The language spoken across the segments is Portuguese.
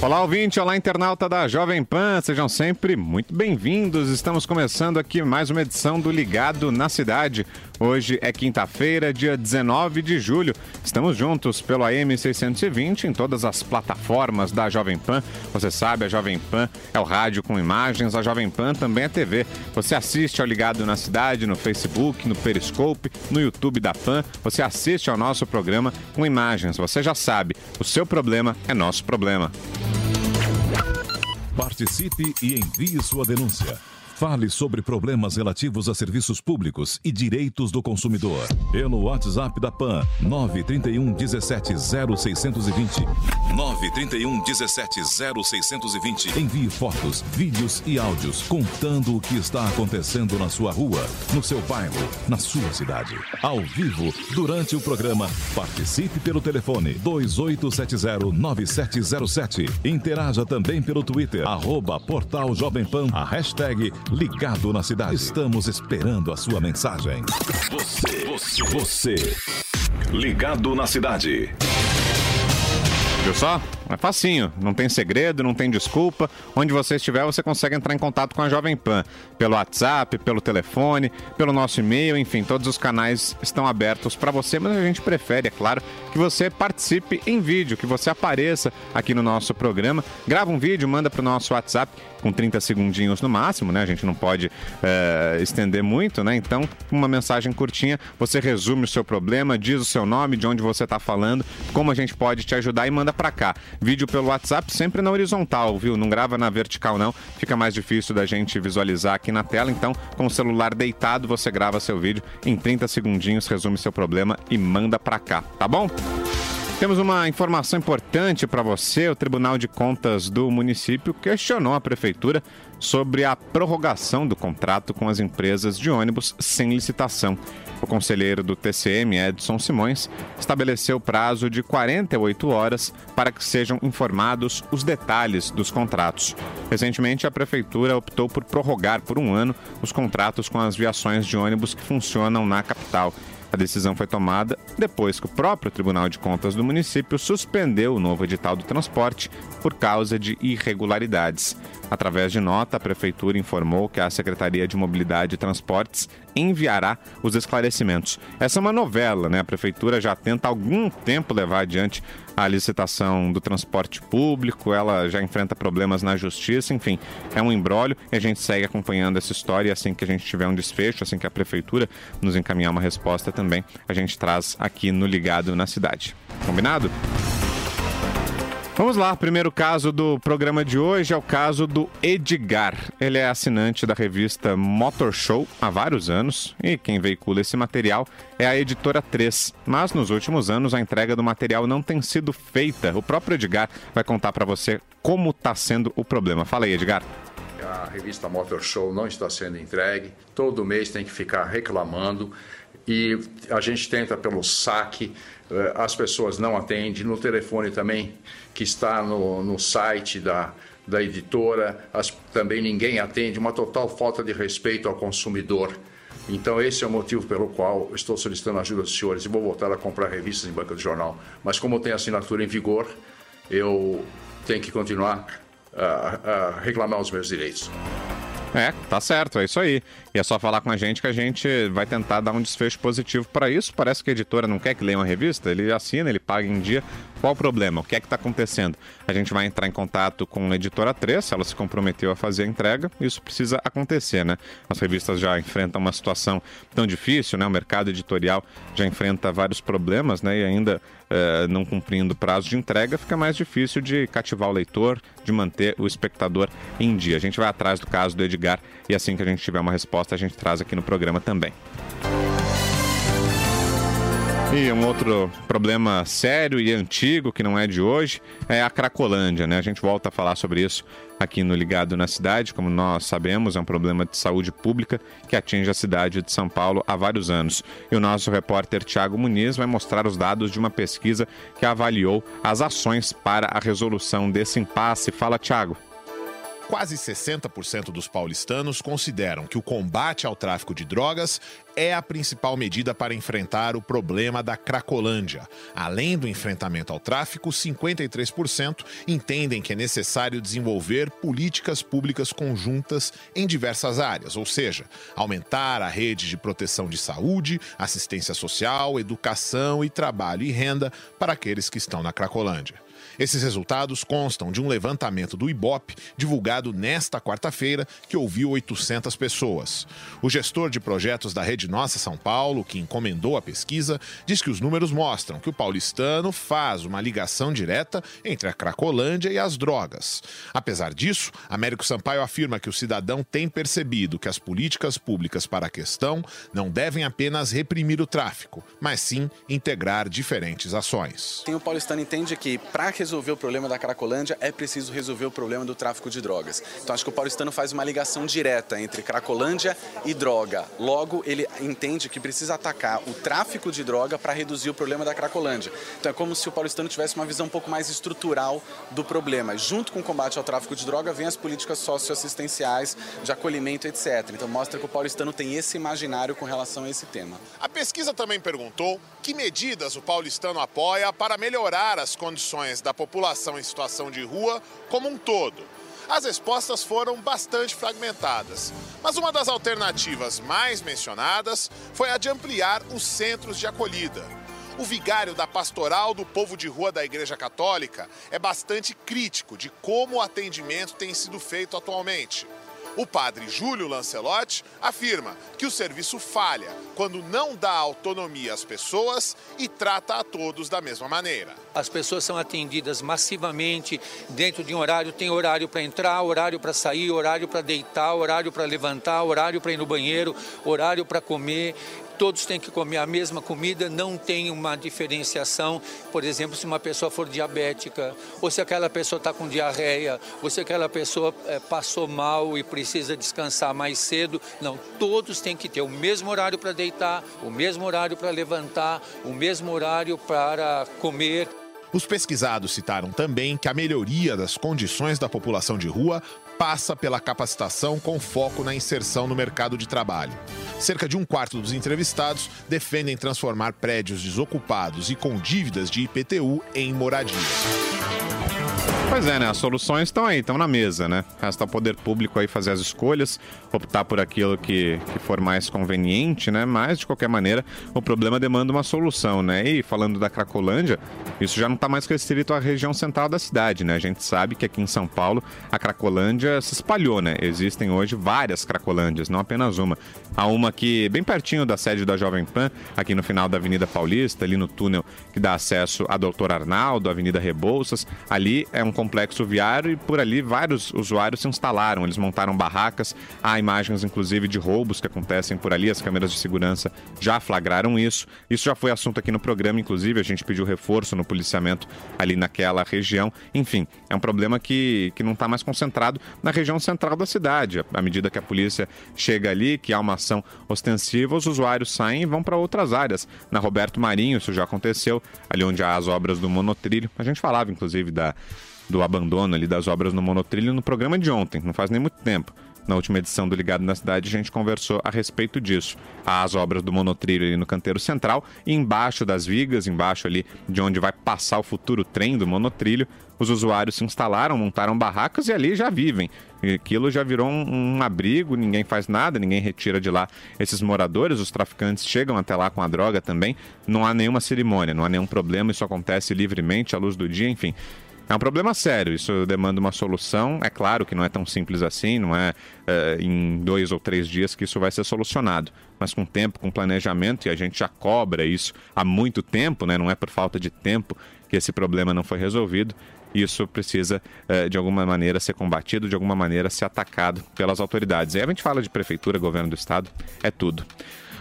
Olá, ouvinte, olá, internauta da Jovem Pan, sejam sempre muito bem-vindos. Estamos começando aqui mais uma edição do Ligado na Cidade. Hoje é quinta-feira, dia 19 de julho. Estamos juntos pelo AM 620 em todas as plataformas da Jovem Pan. Você sabe, a Jovem Pan é o rádio com imagens, a Jovem Pan também é TV. Você assiste ao Ligado na Cidade no Facebook, no Periscope, no YouTube da Pan. Você assiste ao nosso programa com imagens. Você já sabe, o seu problema é nosso problema. Participe e envie sua denúncia. Fale sobre problemas relativos a serviços públicos e direitos do consumidor. Pelo WhatsApp da PAN, 931 17 0620. 931 17 0620. Envie fotos, vídeos e áudios contando o que está acontecendo na sua rua, no seu bairro, na sua cidade. Ao vivo, durante o programa, participe pelo telefone 28709707. Interaja também pelo Twitter, arroba Portal Jovem Pan, a hashtag Ligado na Cidade. Estamos esperando a sua mensagem. Você, você, você. Ligado na Cidade. Viu só? É facinho, não tem segredo, não tem desculpa. Onde você estiver, você consegue entrar em contato com a Jovem Pan. Pelo WhatsApp, pelo telefone, pelo nosso e-mail, enfim, todos os canais estão abertos para você, mas a gente prefere, é claro, que você participe em vídeo, que você apareça aqui no nosso programa. Grava um vídeo, manda para o nosso WhatsApp com 30 segundinhos no máximo, né? A gente não pode é, estender muito, né? Então, uma mensagem curtinha, você resume o seu problema, diz o seu nome, de onde você está falando, como a gente pode te ajudar e manda para cá. Vídeo pelo WhatsApp sempre na horizontal, viu? Não grava na vertical não, fica mais difícil da gente visualizar aqui na tela. Então, com o celular deitado, você grava seu vídeo em 30 segundinhos, resume seu problema e manda para cá, tá bom? Temos uma informação importante para você. O Tribunal de Contas do município questionou a prefeitura sobre a prorrogação do contrato com as empresas de ônibus sem licitação. O conselheiro do TCM, Edson Simões, estabeleceu prazo de 48 horas para que sejam informados os detalhes dos contratos. Recentemente, a prefeitura optou por prorrogar por um ano os contratos com as viações de ônibus que funcionam na capital. A decisão foi tomada depois que o próprio Tribunal de Contas do município suspendeu o novo edital do transporte por causa de irregularidades. Através de nota, a Prefeitura informou que a Secretaria de Mobilidade e Transportes enviará os esclarecimentos. Essa é uma novela, né? A Prefeitura já tenta há algum tempo levar adiante a licitação do transporte público, ela já enfrenta problemas na justiça, enfim, é um embrólio e a gente segue acompanhando essa história e assim que a gente tiver um desfecho, assim que a Prefeitura nos encaminhar uma resposta também, a gente traz aqui no Ligado na Cidade. Combinado? Vamos lá, primeiro caso do programa de hoje é o caso do Edgar. Ele é assinante da revista Motor Show há vários anos e quem veicula esse material é a editora 3. Mas nos últimos anos a entrega do material não tem sido feita. O próprio Edgar vai contar para você como está sendo o problema. Fala aí, Edgar. A revista Motor Show não está sendo entregue. Todo mês tem que ficar reclamando e a gente tenta pelo saque, as pessoas não atendem, no telefone também, que está no, no site da, da editora, as, também ninguém atende, uma total falta de respeito ao consumidor. Então, esse é o motivo pelo qual estou solicitando a ajuda dos senhores e vou voltar a comprar revistas em banca de jornal. Mas, como tem assinatura em vigor, eu tenho que continuar a, a reclamar os meus direitos. É, tá certo, é isso aí. E é só falar com a gente que a gente vai tentar dar um desfecho positivo para isso. Parece que a editora não quer que leia uma revista, ele assina, ele paga em dia, Qual o problema? O que é que está acontecendo? A gente vai entrar em contato com a editora 3, ela se comprometeu a fazer a entrega, isso precisa acontecer, né? As revistas já enfrentam uma situação tão difícil, né? O mercado editorial já enfrenta vários problemas, né? E ainda eh, não cumprindo prazo de entrega, fica mais difícil de cativar o leitor, de manter o espectador em dia. A gente vai atrás do caso do Edgar e assim que a gente tiver uma resposta, a gente traz aqui no programa também. E um outro problema sério e antigo, que não é de hoje, é a Cracolândia, né? A gente volta a falar sobre isso aqui no Ligado na Cidade. Como nós sabemos, é um problema de saúde pública que atinge a cidade de São Paulo há vários anos. E o nosso repórter Tiago Muniz vai mostrar os dados de uma pesquisa que avaliou as ações para a resolução desse impasse. Fala, Tiago. Quase 60% dos paulistanos consideram que o combate ao tráfico de drogas é a principal medida para enfrentar o problema da Cracolândia. Além do enfrentamento ao tráfico, 53% entendem que é necessário desenvolver políticas públicas conjuntas em diversas áreas, ou seja, aumentar a rede de proteção de saúde, assistência social, educação e trabalho e renda para aqueles que estão na Cracolândia. Esses resultados constam de um levantamento do IBOP divulgado nesta quarta-feira, que ouviu 800 pessoas. O gestor de projetos da Rede Nossa São Paulo, que encomendou a pesquisa, diz que os números mostram que o paulistano faz uma ligação direta entre a Cracolândia e as drogas. Apesar disso, Américo Sampaio afirma que o cidadão tem percebido que as políticas públicas para a questão não devem apenas reprimir o tráfico, mas sim integrar diferentes ações. Tem o paulistano entende que para resolver o problema da Cracolândia, é preciso resolver o problema do tráfico de drogas. Então acho que o paulistano faz uma ligação direta entre Cracolândia e droga. Logo, ele entende que precisa atacar o tráfico de droga para reduzir o problema da Cracolândia. Então é como se o paulistano tivesse uma visão um pouco mais estrutural do problema. Junto com o combate ao tráfico de droga, vem as políticas socioassistenciais, de acolhimento, etc. Então mostra que o paulistano tem esse imaginário com relação a esse tema. A pesquisa também perguntou que medidas o paulistano apoia para melhorar as condições da população em situação de rua como um todo. As respostas foram bastante fragmentadas, mas uma das alternativas mais mencionadas foi a de ampliar os centros de acolhida. O vigário da Pastoral do Povo de Rua da Igreja Católica é bastante crítico de como o atendimento tem sido feito atualmente. O padre Júlio Lancelotti afirma que o serviço falha quando não dá autonomia às pessoas e trata a todos da mesma maneira. As pessoas são atendidas massivamente dentro de um horário, tem horário para entrar, horário para sair, horário para deitar, horário para levantar, horário para ir no banheiro, horário para comer todos têm que comer a mesma comida, não tem uma diferenciação, por exemplo, se uma pessoa for diabética, ou se aquela pessoa está com diarreia, ou se aquela pessoa é, passou mal e precisa descansar mais cedo. Não, todos têm que ter o mesmo horário para deitar, o mesmo horário para levantar, o mesmo horário para comer. Os pesquisados citaram também que a melhoria das condições da população de rua passa pela capacitação com foco na inserção no mercado de trabalho. Cerca de um quarto dos entrevistados defendem transformar prédios desocupados e com dívidas de IPTU em moradia. Pois é, né? As soluções estão aí, estão na mesa, né? Resta ao poder público aí fazer as escolhas, optar por aquilo que, que for mais conveniente, né? Mas, de qualquer maneira, o problema demanda uma solução, né? E falando da Cracolândia, isso já não está mais restrito à região central da cidade, né? A gente sabe que aqui em São Paulo a Cracolândia se espalhou, né? Existem hoje várias Cracolândias, não apenas uma. Há uma aqui bem pertinho da sede da Jovem Pan, aqui no final da Avenida Paulista, ali no túnel que dá acesso a Doutor Arnaldo, Avenida Rebouças. Ali é um complexo viário e por ali vários usuários se instalaram. Eles montaram barracas. Há imagens, inclusive, de roubos que acontecem por ali. As câmeras de segurança já flagraram isso. Isso já foi assunto aqui no programa, inclusive. A gente pediu reforço no policiamento ali naquela região. Enfim, é um problema que, que não está mais concentrado na região central da cidade. À medida que a polícia chega ali, que há uma ação ostensiva, os usuários saem e vão para outras áreas. Na Roberto Marinho, isso já aconteceu, ali onde há as obras do monotrilho. A gente falava, inclusive, da do abandono ali das obras no monotrilho no programa de ontem, não faz nem muito tempo. Na última edição do Ligado na Cidade, a gente conversou a respeito disso. As obras do monotrilho ali no canteiro central embaixo das vigas, embaixo ali de onde vai passar o futuro trem do monotrilho, os usuários se instalaram, montaram barracas e ali já vivem. E aquilo já virou um, um, abrigo, ninguém faz nada, ninguém retira de lá esses moradores, os traficantes chegam até lá com a droga também, não há nenhuma cerimônia, não há nenhum problema, isso acontece livremente à luz do dia, enfim. É um problema sério, isso demanda uma solução. É claro que não é tão simples assim, não é, é em dois ou três dias que isso vai ser solucionado. Mas com tempo, com planejamento, e a gente já cobra isso há muito tempo, né? não é por falta de tempo que esse problema não foi resolvido isso precisa, eh, de alguma maneira, ser combatido, de alguma maneira, ser atacado pelas autoridades. Aí a gente fala de prefeitura, governo do estado, é tudo.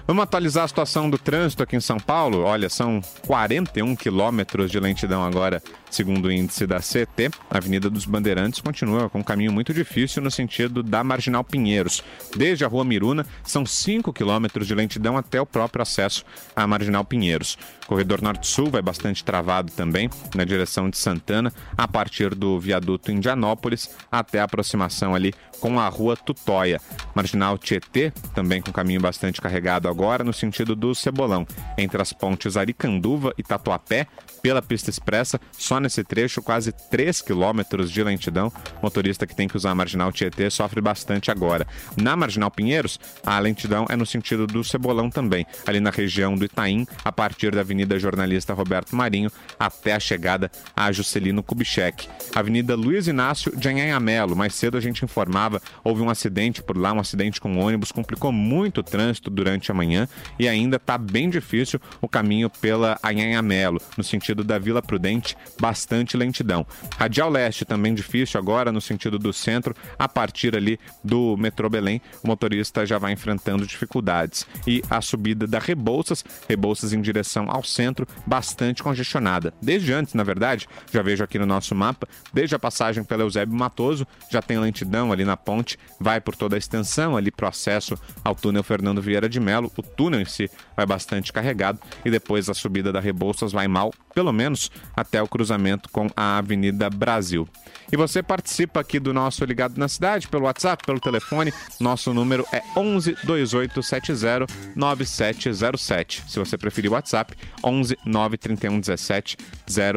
Vamos atualizar a situação do trânsito aqui em São Paulo. Olha, são 41 quilômetros de lentidão agora, segundo o índice da CT. A Avenida dos Bandeirantes continua com um caminho muito difícil no sentido da Marginal Pinheiros. Desde a Rua Miruna, são 5 quilômetros de lentidão até o próprio acesso à Marginal Pinheiros. Corredor Norte-Sul vai bastante travado também, na direção de Santana, a partir do viaduto Indianópolis até a aproximação ali com a Rua Tutóia. Marginal Tietê, também com caminho bastante carregado agora no sentido do Cebolão, entre as pontes Aricanduva e Tatuapé, pela pista expressa, só nesse trecho, quase 3 quilômetros de lentidão. Motorista que tem que usar a Marginal Tietê sofre bastante agora. Na Marginal Pinheiros, a lentidão é no sentido do Cebolão também, ali na região do Itaim, a partir da Avenida Jornalista Roberto Marinho até a chegada a Juscelino Kubitschek. Avenida Luiz Inácio de Anhanhamelo, mais cedo a gente informava, houve um acidente por lá, um acidente com ônibus, complicou muito o trânsito durante a manhã manhã e ainda está bem difícil o caminho pela Anhanhamelo, no sentido da Vila Prudente, bastante lentidão. Radial Leste também difícil agora no sentido do centro, a partir ali do metrô Belém, o motorista já vai enfrentando dificuldades. E a subida da Rebouças, Rebouças em direção ao centro, bastante congestionada. Desde antes, na verdade, já vejo aqui no nosso mapa, desde a passagem pela Eusébio Matoso, já tem lentidão ali na ponte, vai por toda a extensão ali pro acesso ao túnel Fernando Vieira de Melo, o túnel em si vai bastante carregado e depois a subida da Rebouças vai mal, pelo menos até o cruzamento com a Avenida Brasil. E você participa aqui do nosso Ligado na Cidade pelo WhatsApp, pelo telefone. Nosso número é 11 2870 9707. Se você preferir o WhatsApp, 11 931 17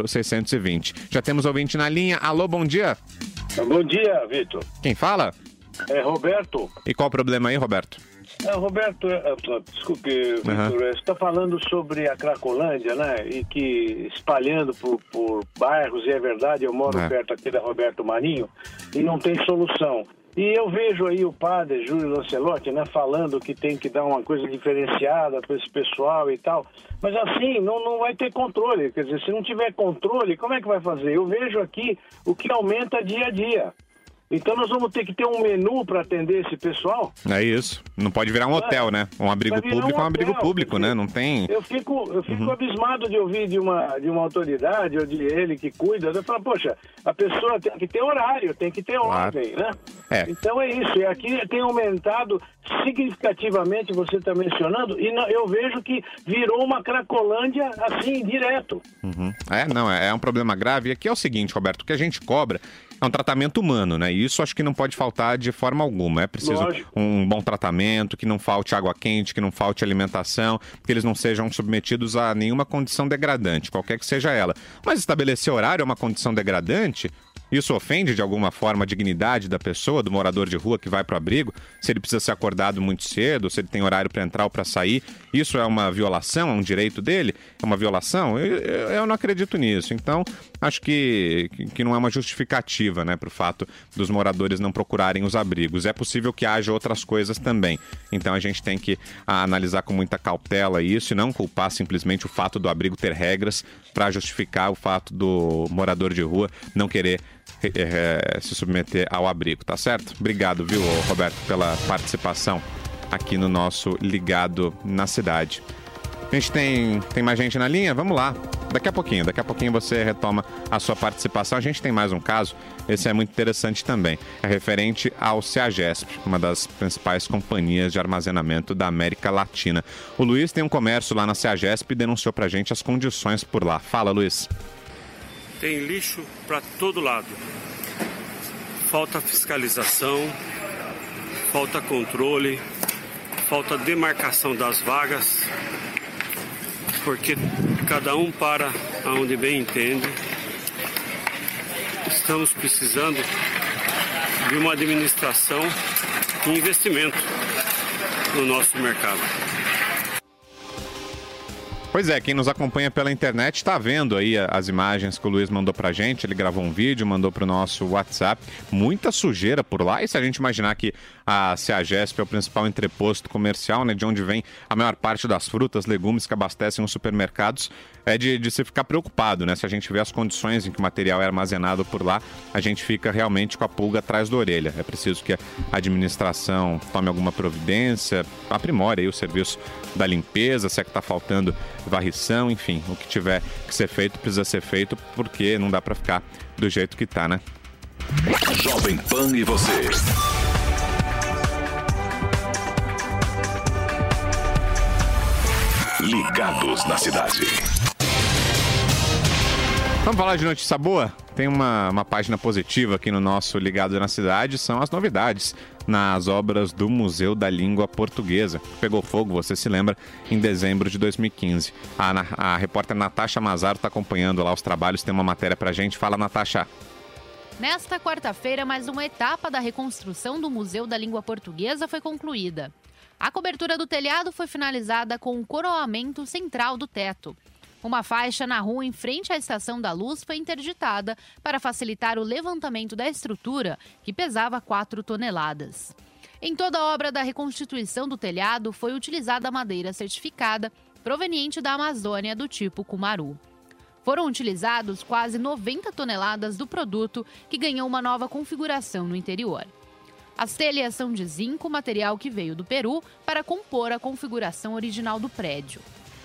0620. Já temos ouvinte na linha. Alô, bom dia. Bom dia, Vitor. Quem fala? É Roberto. E qual o problema aí, Roberto? É, Roberto, é, é, desculpe, uhum. você está falando sobre a Cracolândia, né? E que espalhando por, por bairros, e é verdade, eu moro é. perto aqui da Roberto Marinho, e não tem solução. E eu vejo aí o padre Júlio Lancelotti, né, falando que tem que dar uma coisa diferenciada para esse pessoal e tal. Mas assim, não, não vai ter controle. Quer dizer, se não tiver controle, como é que vai fazer? Eu vejo aqui o que aumenta dia a dia. Então nós vamos ter que ter um menu para atender esse pessoal. É isso. Não pode virar um hotel, né? Um abrigo público um é um abrigo público, né? Não tem. Eu fico, eu fico uhum. abismado de ouvir de uma, de uma autoridade ou de ele que cuida. Eu falo, poxa, a pessoa tem que ter horário, tem que ter claro. ordem, né? É. Então é isso. E aqui tem aumentado significativamente, você está mencionando, e eu vejo que virou uma cracolândia assim, direto. Uhum. É, não, é, é um problema grave. E aqui é o seguinte, Roberto, o que a gente cobra é um tratamento humano, né? E isso acho que não pode faltar de forma alguma. É preciso Lógico. um bom tratamento, que não falte água quente, que não falte alimentação, que eles não sejam submetidos a nenhuma condição degradante, qualquer que seja ela. Mas estabelecer horário é uma condição degradante, isso ofende de alguma forma a dignidade da pessoa, do morador de rua que vai para o abrigo? Se ele precisa ser acordado muito cedo, se ele tem horário para entrar ou para sair, isso é uma violação, é um direito dele? É uma violação? Eu, eu não acredito nisso. Então, acho que, que não é uma justificativa né, para o fato dos moradores não procurarem os abrigos. É possível que haja outras coisas também. Então, a gente tem que analisar com muita cautela isso e não culpar simplesmente o fato do abrigo ter regras para justificar o fato do morador de rua não querer é, se submeter ao abrigo, tá certo? Obrigado, viu, Roberto, pela participação aqui no nosso Ligado na Cidade. A gente tem, tem mais gente na linha? Vamos lá. Daqui a pouquinho, daqui a pouquinho você retoma a sua participação. A gente tem mais um caso, esse é muito interessante também. É referente ao CEAGESP, uma das principais companhias de armazenamento da América Latina. O Luiz tem um comércio lá na CEAGESP e denunciou pra gente as condições por lá. Fala, Luiz tem lixo para todo lado. Falta fiscalização, falta controle, falta demarcação das vagas, porque cada um para aonde bem entende. Estamos precisando de uma administração e investimento no nosso mercado. Pois é, quem nos acompanha pela internet está vendo aí as imagens que o Luiz mandou pra gente. Ele gravou um vídeo, mandou pro nosso WhatsApp. Muita sujeira por lá. E se a gente imaginar que a CEAGESP é o principal entreposto comercial, né, de onde vem a maior parte das frutas, legumes que abastecem os supermercados, é de, de se ficar preocupado, né? Se a gente vê as condições em que o material é armazenado por lá, a gente fica realmente com a pulga atrás da orelha. É preciso que a administração tome alguma providência, aprimore aí o serviço da limpeza, se é que está faltando varrição, enfim, o que tiver que ser feito precisa ser feito, porque não dá para ficar do jeito que tá, né? Jovem Pan e você. Ligados na cidade. Vamos falar de notícia boa? Tem uma, uma página positiva aqui no nosso Ligado na Cidade, são as novidades nas obras do Museu da Língua Portuguesa. Pegou fogo, você se lembra, em dezembro de 2015. A, a repórter Natasha Mazaro está acompanhando lá os trabalhos, tem uma matéria pra gente. Fala, Natasha. Nesta quarta-feira, mais uma etapa da reconstrução do Museu da Língua Portuguesa foi concluída. A cobertura do telhado foi finalizada com o coroamento central do teto. Uma faixa na rua em frente à Estação da Luz foi interditada para facilitar o levantamento da estrutura, que pesava 4 toneladas. Em toda a obra da reconstituição do telhado foi utilizada madeira certificada proveniente da Amazônia do tipo Cumaru. Foram utilizados quase 90 toneladas do produto, que ganhou uma nova configuração no interior. As telhas são de zinco, material que veio do Peru, para compor a configuração original do prédio.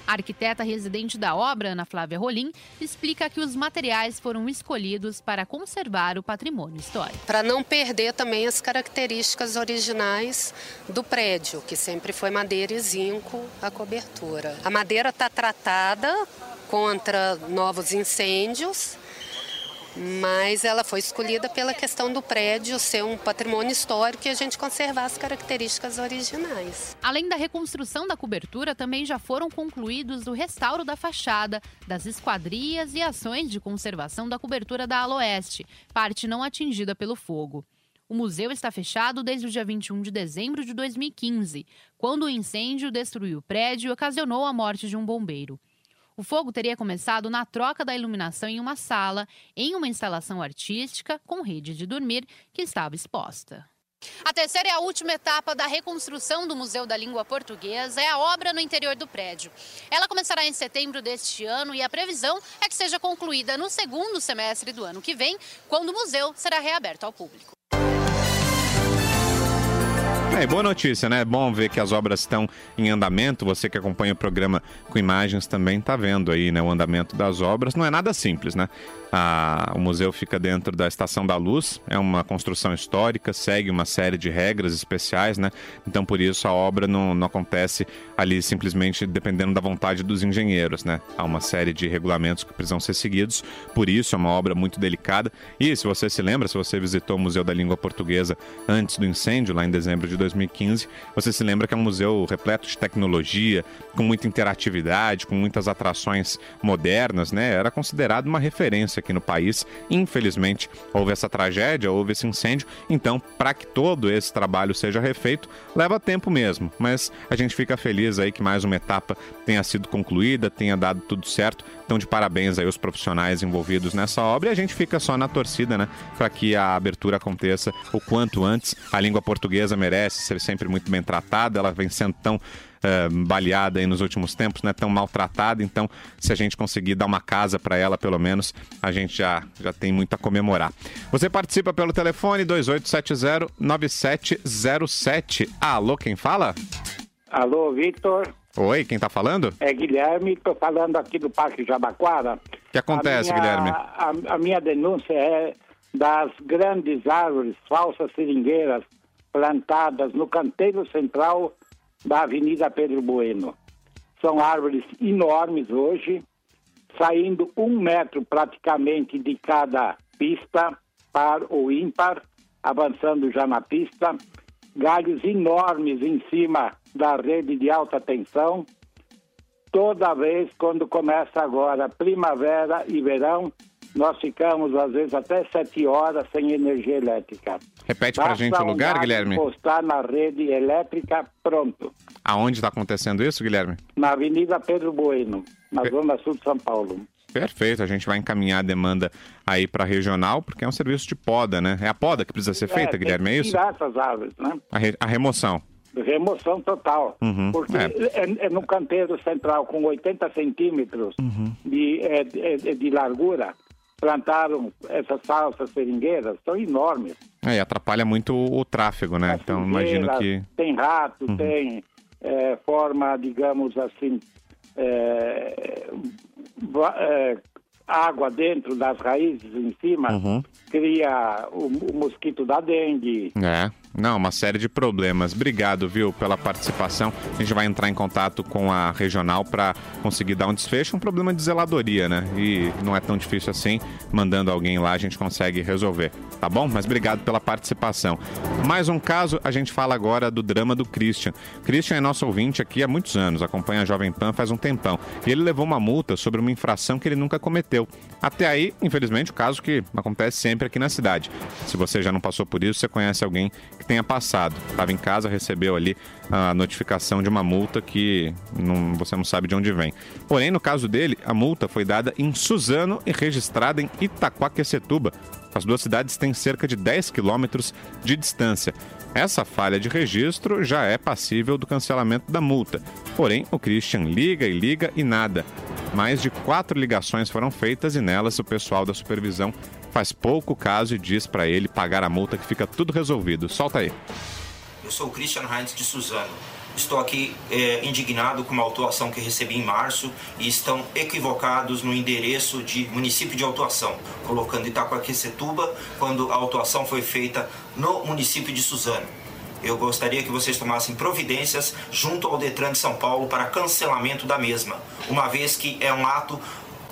A arquiteta residente da obra, Ana Flávia Rolim, explica que os materiais foram escolhidos para conservar o patrimônio histórico. Para não perder também as características originais do prédio, que sempre foi madeira e zinco a cobertura. A madeira está tratada contra novos incêndios mas ela foi escolhida pela questão do prédio ser um patrimônio histórico e a gente conservar as características originais. Além da reconstrução da cobertura, também já foram concluídos o restauro da fachada, das esquadrias e ações de conservação da cobertura da ala oeste, parte não atingida pelo fogo. O museu está fechado desde o dia 21 de dezembro de 2015, quando o incêndio destruiu o prédio e ocasionou a morte de um bombeiro. O fogo teria começado na troca da iluminação em uma sala, em uma instalação artística com rede de dormir que estava exposta. A terceira e a última etapa da reconstrução do Museu da Língua Portuguesa é a obra no interior do prédio. Ela começará em setembro deste ano e a previsão é que seja concluída no segundo semestre do ano que vem, quando o museu será reaberto ao público. É, boa notícia, né? É bom ver que as obras estão em andamento. Você que acompanha o programa com imagens também está vendo aí, né, o andamento das obras. Não é nada simples, né? A, o museu fica dentro da Estação da Luz, é uma construção histórica, segue uma série de regras especiais, né? Então, por isso, a obra não, não acontece ali simplesmente dependendo da vontade dos engenheiros, né? Há uma série de regulamentos que precisam ser seguidos, por isso é uma obra muito delicada. E se você se lembra, se você visitou o Museu da Língua Portuguesa antes do incêndio, lá em dezembro de 2015, você se lembra que é um museu repleto de tecnologia, com muita interatividade, com muitas atrações modernas, né? Era considerado uma referência aqui no país. Infelizmente, houve essa tragédia, houve esse incêndio. Então, para que todo esse trabalho seja refeito, leva tempo mesmo. Mas a gente fica feliz aí que mais uma etapa tenha sido concluída, tenha dado tudo certo. Então, de parabéns aí aos profissionais envolvidos nessa obra. E a gente fica só na torcida, né? Para que a abertura aconteça o quanto antes. A língua portuguesa merece ser sempre muito bem tratada. Ela vem sendo tão uh, baleada aí nos últimos tempos, né? Tão maltratada. Então, se a gente conseguir dar uma casa para ela, pelo menos, a gente já, já tem muito a comemorar. Você participa pelo telefone 2870-9707. Alô, quem fala? Alô, Victor. Oi, quem tá falando? É Guilherme, tô falando aqui do Parque Jabaquara. O que acontece, a minha, Guilherme? A, a, minha denúncia é das grandes árvores, falsas seringueiras, plantadas no canteiro central da Avenida Pedro Bueno. São árvores enormes hoje, saindo um metro praticamente de cada pista, par ou ímpar, avançando já na pista, galhos enormes em cima da rede de alta tensão. Toda vez, quando começa agora primavera e verão, nós ficamos, às vezes, até sete horas sem energia elétrica. Repete para a gente o lugar, um Guilherme. Postar na rede elétrica, pronto. Aonde está acontecendo isso, Guilherme? Na Avenida Pedro Bueno, na Zona Sul de São Paulo. Perfeito, a gente vai encaminhar a demanda aí para regional, porque é um serviço de poda, né? É a poda que precisa ser feita, é, Guilherme, é isso? Tirar essas árvores, né? A, re a remoção. Remoção total. Uhum, porque é. é. É, no canteiro central, com 80 centímetros Uhum. de, é, de, de largura, plantaram essas salsas seringueiras, são enormes. É, e atrapalha muito o, o tráfego, né? Então imagino que. Tem rato, Uhum. tem é, forma, digamos assim, é, é, água dentro das raízes em cima, Uhum. cria o, o mosquito da dengue. É, não, uma série de problemas. Obrigado, viu, pela participação. A gente vai entrar em contato com a regional para conseguir dar um desfecho. Um problema de zeladoria, né? E não é tão difícil assim. Mandando alguém lá, a gente consegue resolver, tá bom? Mas obrigado pela participação. Mais um caso, a gente fala agora do drama do Christian. Christian é nosso ouvinte aqui há muitos anos, acompanha a Jovem Pan faz um tempão. E ele levou uma multa sobre uma infração que ele nunca cometeu. Até aí, infelizmente, o caso que acontece sempre aqui na cidade. Se você já não passou por isso, você conhece alguém que tenha passado. Estava em casa, recebeu ali a notificação de uma multa que não- você não sabe de onde vem. Porém, no caso dele, a multa foi dada em Suzano e registrada em Itaquaquecetuba. As duas cidades têm cerca de 10 quilômetros de distância. Essa falha de registro já é passível do cancelamento da multa. Porém, o Christian liga e liga e nada. Mais de quatro ligações foram feitas e nelas o pessoal da supervisão faz pouco caso e diz para ele pagar a multa que fica tudo resolvido. Solta aí. Eu sou o Christian Heinz de Suzano. Estou aqui eh, indignado com uma autuação que recebi em março e estão equivocados no endereço de município de autuação, colocando Itacoaquecetuba quando a autuação foi feita no município de Suzano. Eu gostaria que vocês tomassem providências junto ao Detran de São Paulo para cancelamento da mesma, uma vez que é um ato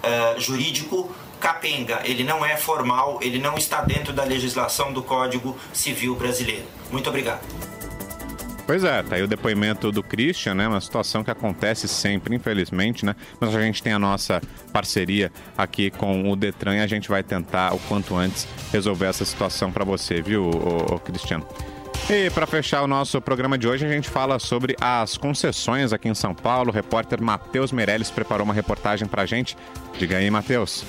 eh, jurídico capenga, ele não é formal, ele não está dentro da legislação do Código Civil Brasileiro. Muito obrigado. Pois é, tá aí o depoimento do Christian, né? Uma situação que acontece sempre, infelizmente, né? Mas a gente tem a nossa parceria aqui com o Detran e a gente vai tentar o quanto antes resolver essa situação para você, viu, Cristiano? E para fechar o nosso programa de hoje, a gente fala sobre as concessões aqui em São Paulo. O repórter Matheus Meirelles preparou uma reportagem pra gente. Diga aí, Matheus.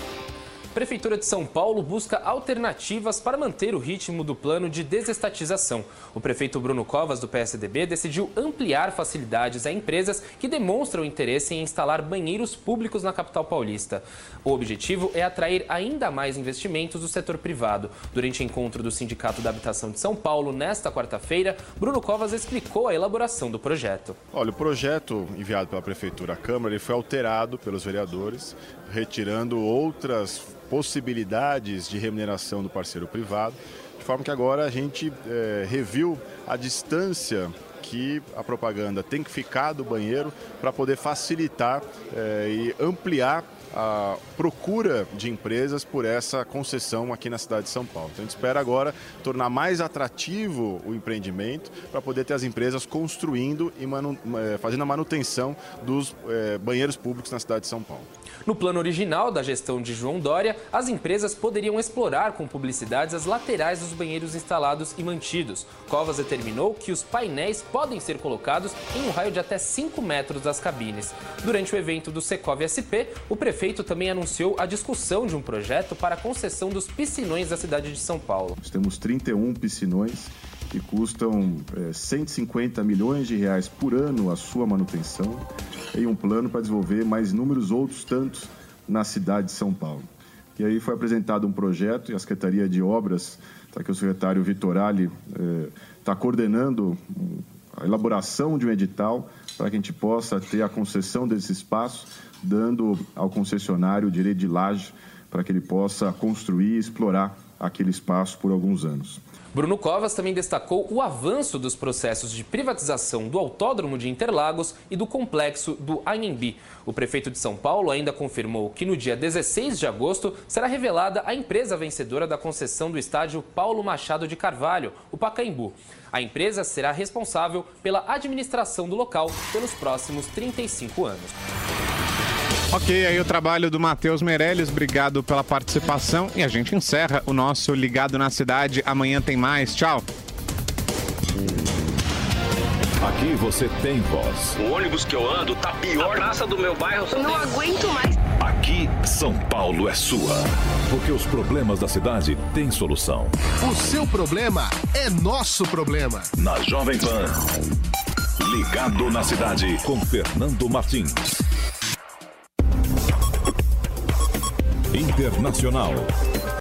Prefeitura de São Paulo busca alternativas para manter o ritmo do plano de desestatização. O prefeito Bruno Covas, do PSDB, decidiu ampliar facilidades a empresas que demonstram interesse em instalar banheiros públicos na capital paulista. O objetivo é atrair ainda mais investimentos do setor privado. Durante o encontro do Sindicato da Habitação de São Paulo, nesta quarta-feira, Bruno Covas explicou a elaboração do projeto. Olha, o projeto enviado pela Prefeitura à Câmara ele foi alterado pelos vereadores, retirando outras possibilidades de remuneração do parceiro privado, de forma que agora a gente eh, reviu a distância que a propaganda tem que ficar do banheiro para poder facilitar eh, e ampliar a procura de empresas por essa concessão aqui na cidade de São Paulo. Então a gente espera agora tornar mais atrativo o empreendimento para poder ter as empresas construindo e eh, fazendo a manutenção dos eh, banheiros públicos na cidade de São Paulo. No plano original da gestão de João Dória, as empresas poderiam explorar com publicidades as laterais dos banheiros instalados e mantidos. Covas determinou que os painéis podem ser colocados em um raio de até 5 metros das cabines. Durante o evento do Secov SP, o prefeito também anunciou a discussão de um projeto para a concessão dos piscinões da cidade de São Paulo. Nós temos 31 piscinões que custam eh, 150 milhões de reais por ano a sua manutenção e um plano para desenvolver mais inúmeros outros tantos na cidade de São Paulo. E aí foi apresentado um projeto e a Secretaria de Obras, tá, que o secretário Vitorali está coordenando hum, a elaboração de um edital para que a gente possa ter a concessão desse espaço, dando ao concessionário o direito de laje para que ele possa construir e explorar aquele espaço por alguns anos. Bruno Covas também destacou o avanço dos processos de privatização do Autódromo de Interlagos e do complexo do Anhembi. O prefeito de São Paulo ainda confirmou que no dia 16 de agosto será revelada a empresa vencedora da concessão do estádio Paulo Machado de Carvalho, o Pacaembu. A empresa será responsável pela administração do local pelos próximos 35 anos. Ok, aí o trabalho do Matheus Meirelles, obrigado pela participação e a gente encerra o nosso Ligado na Cidade. Amanhã tem mais, tchau. Aqui você tem voz. O ônibus que eu ando tá pior. A praça do meu bairro. Eu não aguento mais. Aqui, São Paulo é sua. Porque os problemas da cidade têm solução. O seu problema é nosso problema. Na Jovem Pan. Ligado na cidade com Fernando Martins. Internacional.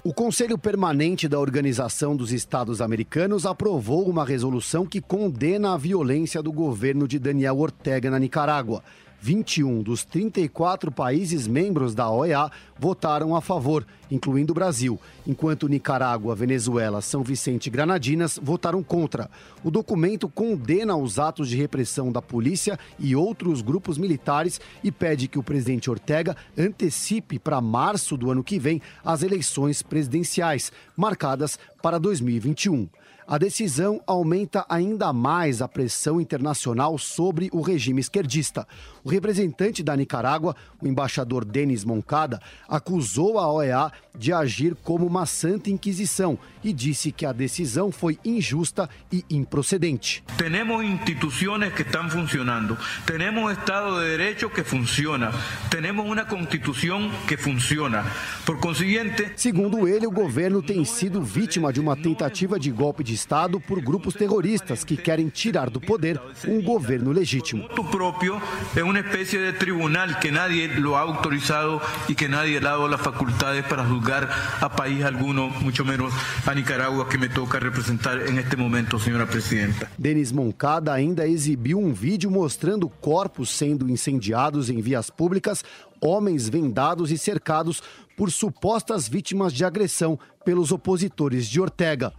O Conselho Permanente da Organização dos Estados Americanos aprovou uma resolução que condena a violência do governo de Daniel Ortega na Nicarágua. 21 dos 34 países membros da OEA votaram a favor, incluindo o Brasil, enquanto Nicarágua, Venezuela, São Vicente e Granadinas votaram contra. O documento condena os atos de repressão da polícia e outros grupos militares e pede que o presidente Ortega antecipe para março do ano que vem as eleições presidenciais, marcadas para 2021. A decisão aumenta ainda mais a pressão internacional sobre o regime esquerdista. O representante da Nicarágua, o embaixador Denis Moncada, acusou a OEA de agir como uma santa inquisição e disse que a decisão foi injusta e improcedente. Temos instituições que estão funcionando, temos Estado de Direito que funciona, temos uma Constituição que funciona. Por conseguinte. Segundo ele, o governo tem sido vítima de uma tentativa de golpe de Estado por grupos terroristas que querem tirar do poder um governo legítimo. O próprio é uma espécie de tribunal que nadie lo ha autorizado e que nadie ha dado as faculdades para julgar a país alguno, muito menos a Nicarágua, que me toca representar neste momento, senhora presidenta. Denis Moncada ainda exibiu um vídeo mostrando corpos sendo incendiados em vias públicas, homens vendados e cercados por supostas vítimas de agressão pelos opositores de Ortega.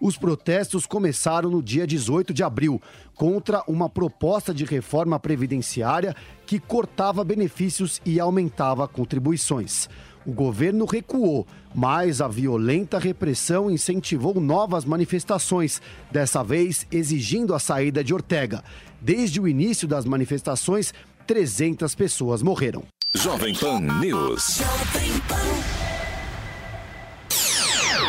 Os protestos começaram no dia 18 de abril contra uma proposta de reforma previdenciária que cortava benefícios e aumentava contribuições. O governo recuou, mas a violenta repressão incentivou novas manifestações, dessa vez exigindo a saída de Ortega. Desde o início das manifestações, 300 pessoas morreram. Jovem Pan News.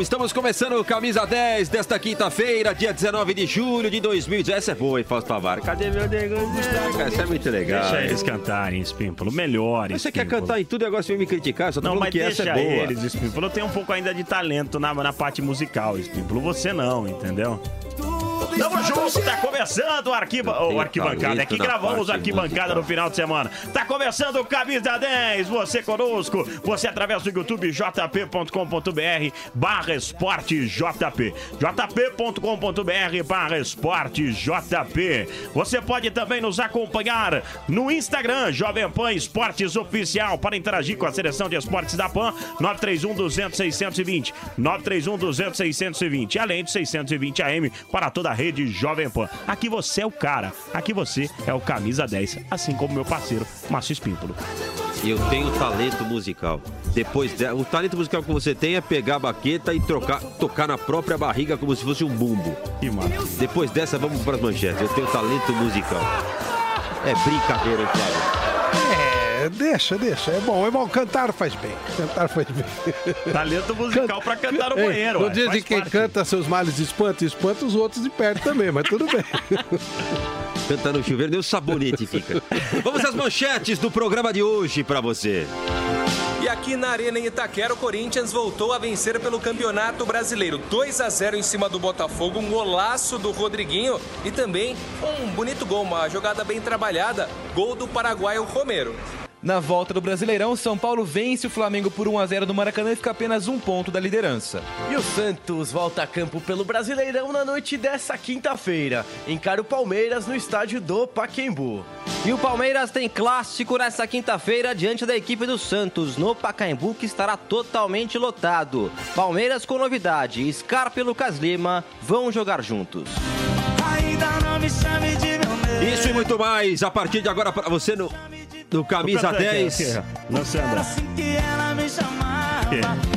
Estamos começando o Camisa 10 desta quinta-feira, dia 19 de julho de 2010. Essa é boa, hein, Fausto Tavares? Cadê meu negro? Essa é muito legal. Deixa eles cantarem, Espímpolo. Melhores. Mas você quer cantar em tudo e agora você vem me criticar? Só tô Não, mas que essa deixa é boa. eles, Espímpolo. Eu tenho um pouco ainda de talento na, na parte musical, Espímpolo. Você não, entendeu? Tamo junto, tá começando o, arquiba, o arquibancada. Aqui na gravamos arquibancada no final de semana. Tá começando o Camisa 10, você conosco, você através do YouTube jp.com.br barra esporte jp. jp.com.br barra esporte jp. Você pode também nos acompanhar no Instagram, Jovem Pan Esportes Oficial, para interagir com a seleção de esportes da PAN, 931 200 620. 931 200 620. Além de 620 AM para toda a rede Jovem Pan. Aqui você é o cara, aqui você é o camisa 10, assim como meu parceiro Márcio Espímpolo. Eu tenho talento musical. Depois de... o talento musical que você tem é pegar a baqueta e trocar, tocar na própria barriga como se fosse um bumbo. Massa. Depois dessa, vamos para as manchetes. Eu tenho talento musical. É brincadeira, hein, Flávio? É, deixa, deixa. É bom, é bom. Cantar faz bem. Cantar faz bem. Talento musical pra cantar no Ei, banheiro. No ué, dia de quem parte. canta seus males espanta, espanta os outros de perto também, mas tudo bem. Cantar no chuveiro, nem o sabonete fica. Vamos às manchetes do programa de hoje para você. E aqui na Arena em Itaquera, o Corinthians voltou a vencer pelo Campeonato Brasileiro. 2 a 0 em cima do Botafogo, um golaço do Rodriguinho e também um bonito gol, uma jogada bem trabalhada, gol do paraguaio Romero. Na volta do Brasileirão, São Paulo vence o Flamengo por 1 a 0 no Maracanã e fica apenas um ponto da liderança. E o Santos volta a campo pelo Brasileirão na noite dessa quinta-feira. Encara o Palmeiras no estádio do Paquembu. E o Palmeiras tem clássico nessa quinta-feira diante da equipe do Santos, no Pacaembu, que estará totalmente lotado. Palmeiras com novidade, Scarpa e Lucas Lima vão jogar juntos. Ainda não me chame de meu medo. Isso e muito mais a partir de agora para você no, no Camisa Tô cantando aqui, 10. aqui, Lançando. Assim que ela me chamava.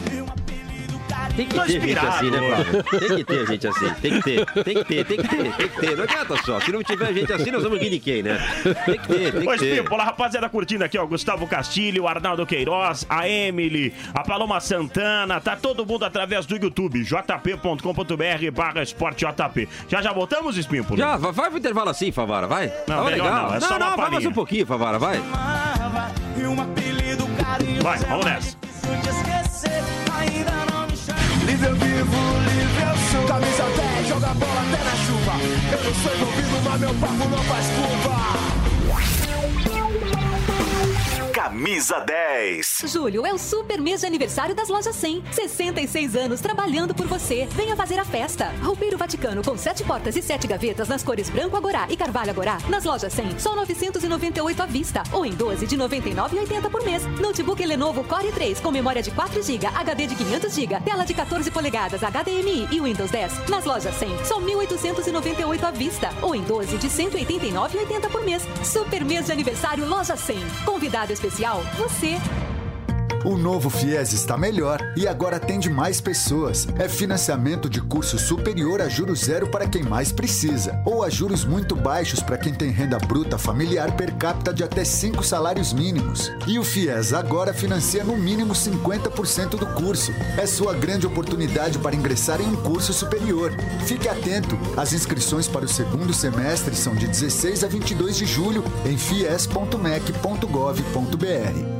Tem que ter gente assim, né. Flávio? Tem que ter gente assim. Tem que ter, tem que ter, tem que ter, tem que ter. Não adianta só. Se não tiver gente assim, nós vamos rir de quem, né? Tem que ter, tem que Pois, ter. A rapaziada curtindo aqui, ó. Gustavo Castilho, o Arnaldo Queiroz, a Emily, a Paloma Santana, tá todo mundo através do YouTube, jp.com.br barra esporte JP. Já já voltamos, Espímpolo? Já, vai, vai pro intervalo assim, Favara, vai. Não, Tava legal. não, é não, só uma não, vai mais um pouquinho, Favara, vai. Vai, vamos nessa. Ainda não. Livre eu vivo, livre eu sou. Camisa 10, joga bola até na chuva. Eu não sou envolvido, mas meu papo não faz curva. Camisa 10. Julho é o super mês de aniversário das lojas 100. 66 anos trabalhando por você. Venha fazer a festa. Roupeiro Vaticano com 7 portas e 7 gavetas nas cores branco agorá e carvalho agorá. Nas lojas 100, só 998 à vista ou em 12 de 99,80 por mês. Notebook Lenovo Core 3 com memória de 4 GB, HD de 500 GB, tela de 14 polegadas, HDMI e Windows 10. Nas lojas 100, só 1.898 à vista ou em 12 de 189,80 por mês. Super mês de aniversário Loja 100. Convidado especial, você. O novo FIES está melhor e agora atende mais pessoas. É financiamento de curso superior a juros zero para quem mais precisa, ou a juros muito baixos para quem tem renda bruta familiar per capita de até 5 salários mínimos. E o FIES agora financia no mínimo 50% do curso. É sua grande oportunidade para ingressar em um curso superior. Fique atento, as inscrições para o segundo semestre são de 16 a 22 de julho em fies.mec.gov.br.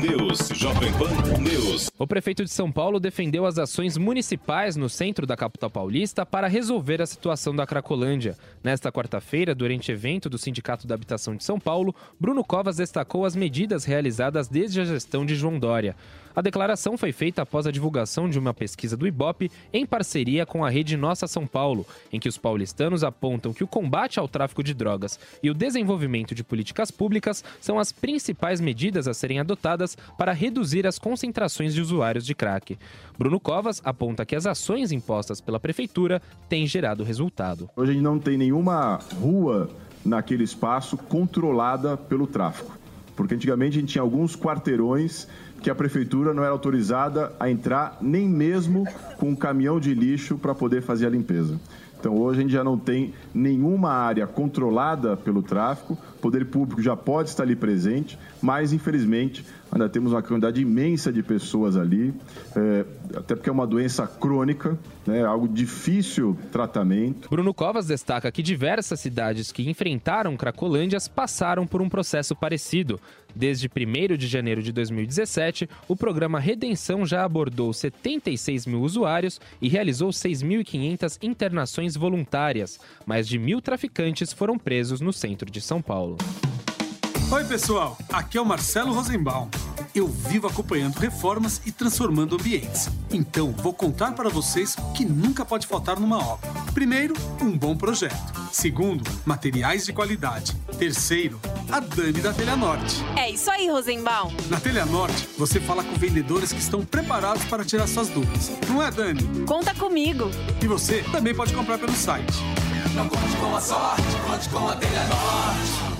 News, Jovem Pan News. O prefeito de São Paulo defendeu as ações municipais no centro da capital paulista para resolver a situação da Cracolândia. Nesta quarta-feira, durante evento do Sindicato da Habitação de São Paulo, Bruno Covas destacou as medidas realizadas desde a gestão de João Dória. A declaração foi feita após a divulgação de uma pesquisa do Ibope em parceria com a rede Nossa São Paulo, em que os paulistanos apontam que o combate ao tráfico de drogas e o desenvolvimento de políticas públicas são as principais medidas a serem adotadas para reduzir as concentrações de usuários de crack. Bruno Covas aponta que as ações impostas pela prefeitura têm gerado resultado. Hoje a gente não tem nenhuma rua naquele espaço controlada pelo tráfico. Porque antigamente a gente tinha alguns quarteirões que a prefeitura não era autorizada a entrar nem mesmo com um caminhão de lixo para poder fazer a limpeza. Então hoje a gente já não tem nenhuma área controlada pelo tráfico, o poder público já pode estar ali presente, mas infelizmente ainda temos uma quantidade imensa de pessoas ali, é, até porque é uma doença crônica, né, algo difícil tratamento. Bruno Covas destaca que diversas cidades que enfrentaram Cracolândias passaram por um processo parecido. Desde 1 de janeiro de 2017, o programa Redenção já abordou 76 mil usuários e realizou 6.500 internações voluntárias. Mais de mil traficantes foram presos no centro de São Paulo. Oi, pessoal. Aqui é o Marcelo Rosenbaum. Eu vivo acompanhando reformas e transformando ambientes. Então, vou contar para vocês o que nunca pode faltar numa obra. Primeiro, um bom projeto. Segundo, materiais de qualidade. Terceiro, a Dani da Telha Norte. É isso aí, Rosenbaum. Na Telha Norte, você fala com vendedores que estão preparados para tirar suas dúvidas. Não é, Dani? Conta comigo. E você também pode comprar pelo site. Não conte com a sorte, conte com a Telha Norte.